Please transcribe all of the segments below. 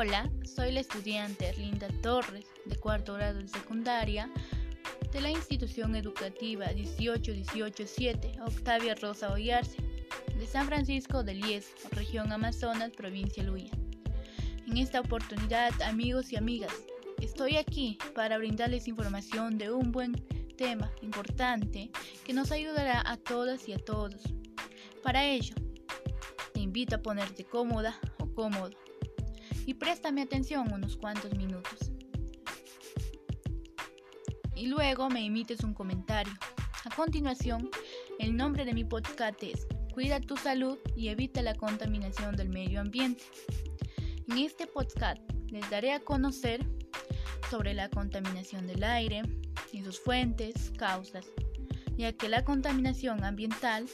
Hola, soy la estudiante Linda Torres, de cuarto grado de secundaria, de la institución educativa 18187 Octavia Rosa Ollarse, de San Francisco de Lies, región Amazonas, provincia Luya. En esta oportunidad, amigos y amigas, estoy aquí para brindarles información de un buen tema importante que nos ayudará a todas y a todos. Para ello, te invito a ponerte cómoda o cómodo y préstame atención unos cuantos minutos. Y luego me emites un comentario. A continuación, el nombre de mi podcast es Cuida tu salud y evita la contaminación del medio ambiente. En este podcast les daré a conocer sobre la contaminación del aire y sus fuentes, causas, ya que la contaminación ambiental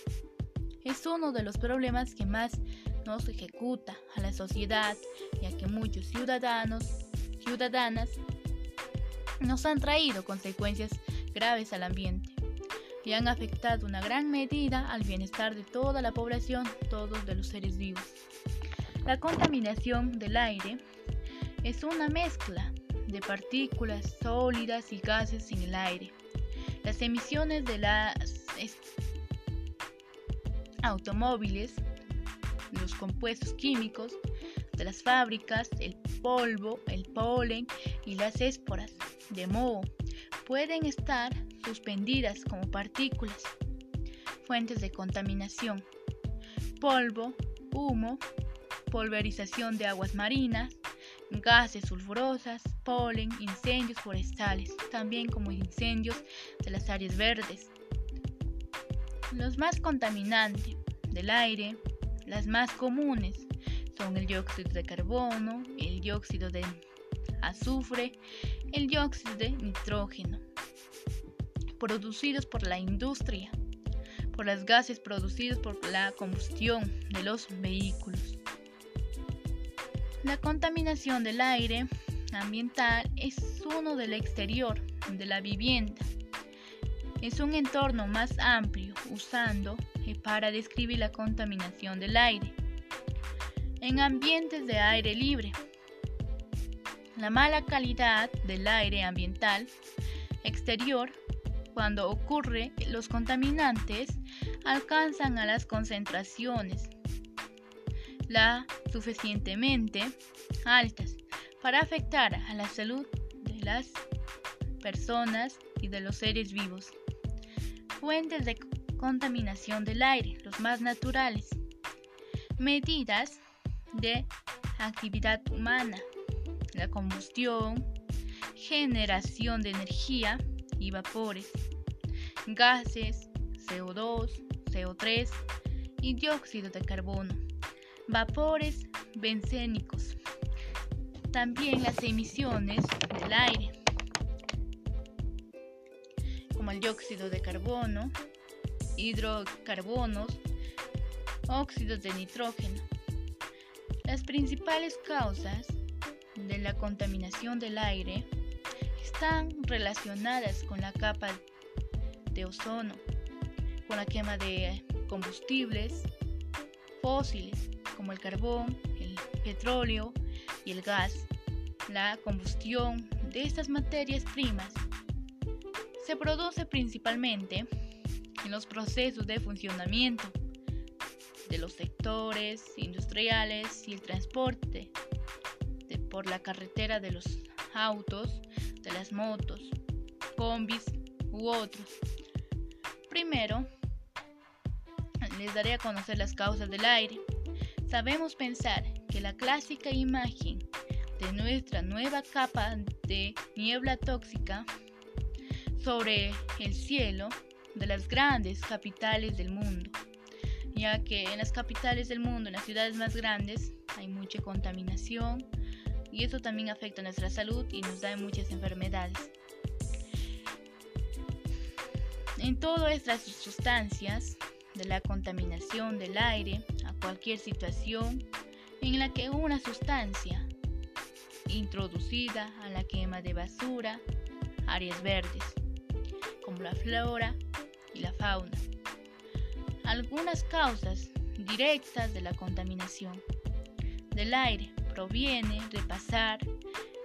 es uno de los problemas que más nos ejecuta a la sociedad, ya que muchos ciudadanos, ciudadanas, nos han traído consecuencias graves al ambiente y han afectado una gran medida al bienestar de toda la población, todos los seres vivos. La contaminación del aire es una mezcla de partículas sólidas y gases en el aire. Las emisiones de las automóviles los compuestos químicos de las fábricas, el polvo, el polen y las esporas de moho pueden estar suspendidas como partículas. Fuentes de contaminación. Polvo, humo, pulverización de aguas marinas, gases sulfurosas, polen, incendios forestales, también como incendios de las áreas verdes. Los más contaminantes del aire las más comunes son el dióxido de carbono, el dióxido de azufre, el dióxido de nitrógeno, producidos por la industria, por los gases producidos por la combustión de los vehículos. La contaminación del aire ambiental es uno del exterior de la vivienda. Es un entorno más amplio usando para describir la contaminación del aire. En ambientes de aire libre, la mala calidad del aire ambiental exterior, cuando ocurre, los contaminantes alcanzan a las concentraciones la suficientemente altas para afectar a la salud de las personas y de los seres vivos. Fuentes de contaminación del aire, los más naturales. Medidas de actividad humana, la combustión, generación de energía y vapores, gases, CO2, CO3 y dióxido de carbono, vapores bencénicos, también las emisiones del aire, el dióxido de carbono, hidrocarbonos, óxidos de nitrógeno. Las principales causas de la contaminación del aire están relacionadas con la capa de ozono, con la quema de combustibles fósiles como el carbón, el petróleo y el gas. La combustión de estas materias primas se produce principalmente en los procesos de funcionamiento de los sectores industriales y el transporte por la carretera de los autos, de las motos, combis u otros. Primero, les daré a conocer las causas del aire. Sabemos pensar que la clásica imagen de nuestra nueva capa de niebla tóxica sobre el cielo de las grandes capitales del mundo, ya que en las capitales del mundo, en las ciudades más grandes, hay mucha contaminación y eso también afecta nuestra salud y nos da muchas enfermedades. En todas estas sustancias de la contaminación del aire, a cualquier situación en la que una sustancia introducida a la quema de basura, áreas verdes, como la flora y la fauna. Algunas causas directas de la contaminación del aire proviene de pasar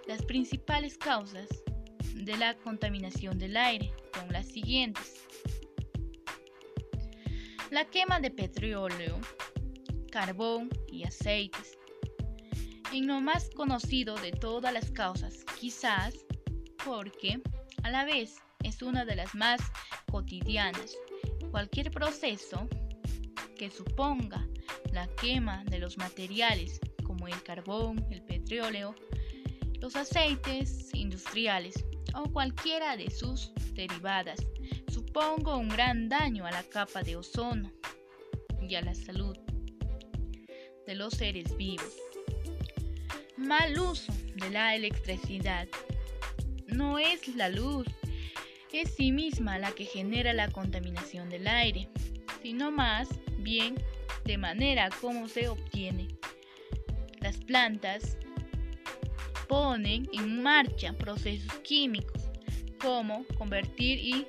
las principales causas de la contaminación del aire son las siguientes. La quema de petróleo, carbón y aceites. En lo más conocido de todas las causas, quizás porque a la vez es una de las más cotidianas. Cualquier proceso que suponga la quema de los materiales como el carbón, el petróleo, los aceites industriales o cualquiera de sus derivadas supongo un gran daño a la capa de ozono y a la salud de los seres vivos. Mal uso de la electricidad. No es la luz, es sí misma la que genera la contaminación del aire, sino más bien de manera como se obtiene. Las plantas ponen en marcha procesos químicos como convertir y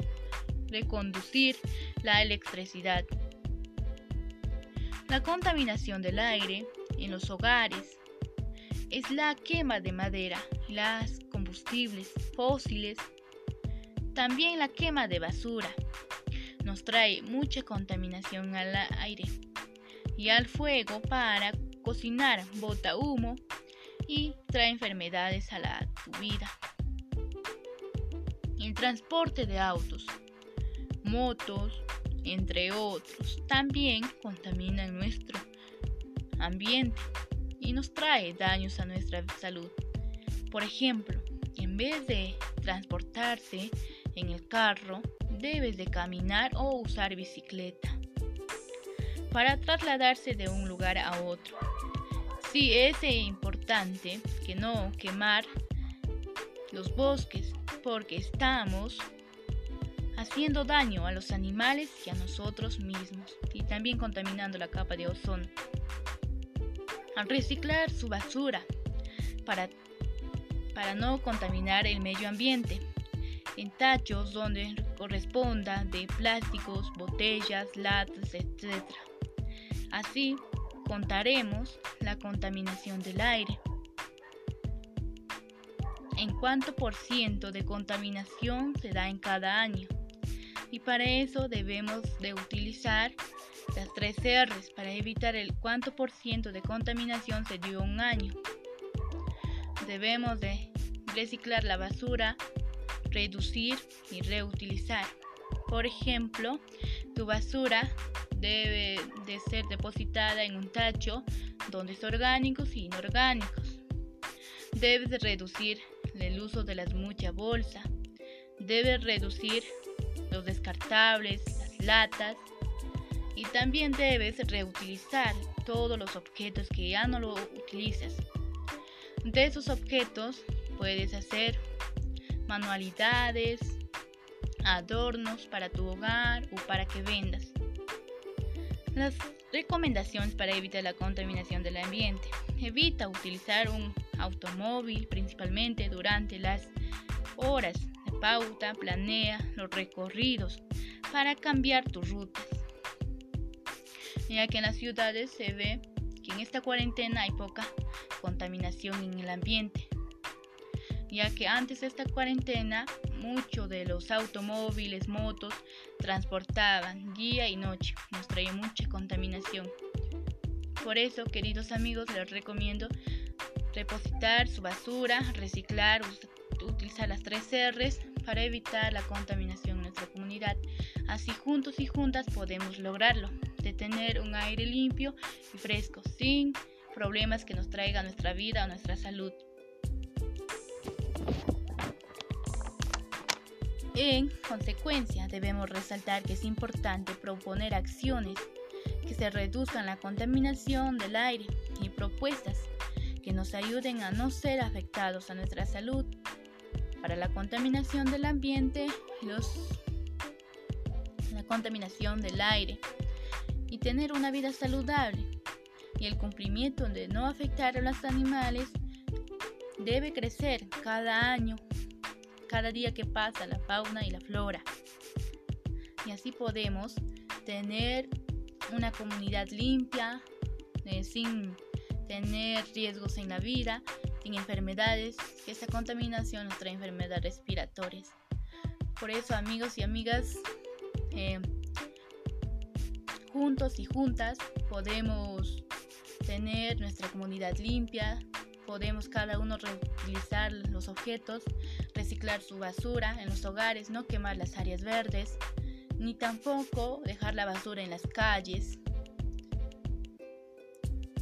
reconducir la electricidad. La contaminación del aire en los hogares es la quema de madera, las combustibles fósiles, también la quema de basura. Nos trae mucha contaminación al aire y al fuego para cocinar bota humo y trae enfermedades a la vida. El transporte de autos, motos, entre otros, también contaminan nuestro ambiente y nos trae daños a nuestra salud. Por ejemplo, en vez de transportarse en el carro, debes de caminar o usar bicicleta para trasladarse de un lugar a otro. Sí es importante que no quemar los bosques porque estamos haciendo daño a los animales y a nosotros mismos y también contaminando la capa de ozono. Al reciclar su basura para, para no contaminar el medio ambiente en tachos donde corresponda de plásticos, botellas, latas, etc. Así contaremos la contaminación del aire. En cuánto por ciento de contaminación se da en cada año. Y para eso debemos de utilizar las tres R's para evitar el cuánto por ciento de contaminación se dio un año. Debemos de reciclar la basura, reducir y reutilizar. Por ejemplo, tu basura debe de ser depositada en un tacho donde es orgánicos y inorgánicos. Debes de reducir el uso de las muchas bolsas. Debes reducir los descartables, las latas y también debes reutilizar todos los objetos que ya no lo utilizas. De esos objetos puedes hacer manualidades, adornos para tu hogar o para que vendas. Las recomendaciones para evitar la contaminación del ambiente. Evita utilizar un automóvil principalmente durante las horas de pauta. Planea los recorridos para cambiar tus rutas. Ya que en las ciudades se ve que en esta cuarentena hay poca contaminación en el ambiente. Ya que antes de esta cuarentena muchos de los automóviles, motos transportaban día y noche, nos traía mucha contaminación. Por eso, queridos amigos, les recomiendo repositar su basura, reciclar, utilizar las tres R's para evitar la contaminación en nuestra comunidad. Así juntos y juntas podemos lograrlo, de tener un aire limpio y fresco, sin problemas que nos traiga nuestra vida o nuestra salud. En consecuencia, debemos resaltar que es importante proponer acciones que se reduzcan la contaminación del aire y propuestas que nos ayuden a no ser afectados a nuestra salud. Para la contaminación del ambiente, la contaminación del aire y tener una vida saludable y el cumplimiento de no afectar a los animales debe crecer cada año cada día que pasa la fauna y la flora. Y así podemos tener una comunidad limpia, eh, sin tener riesgos en la vida, sin enfermedades, que esta contaminación nos trae enfermedades respiratorias. Por eso, amigos y amigas, eh, juntos y juntas podemos tener nuestra comunidad limpia, podemos cada uno reutilizar los objetos, reciclar su basura en los hogares, no quemar las áreas verdes, ni tampoco dejar la basura en las calles.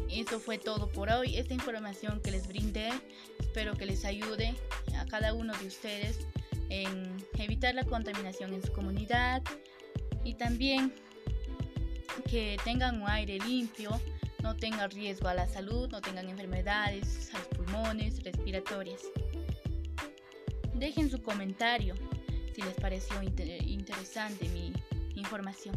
Eso fue todo por hoy. Esta información que les brindé, espero que les ayude a cada uno de ustedes en evitar la contaminación en su comunidad y también que tengan un aire limpio, no tengan riesgo a la salud, no tengan enfermedades a los pulmones, respiratorias. Dejen su comentario si les pareció interesante mi información.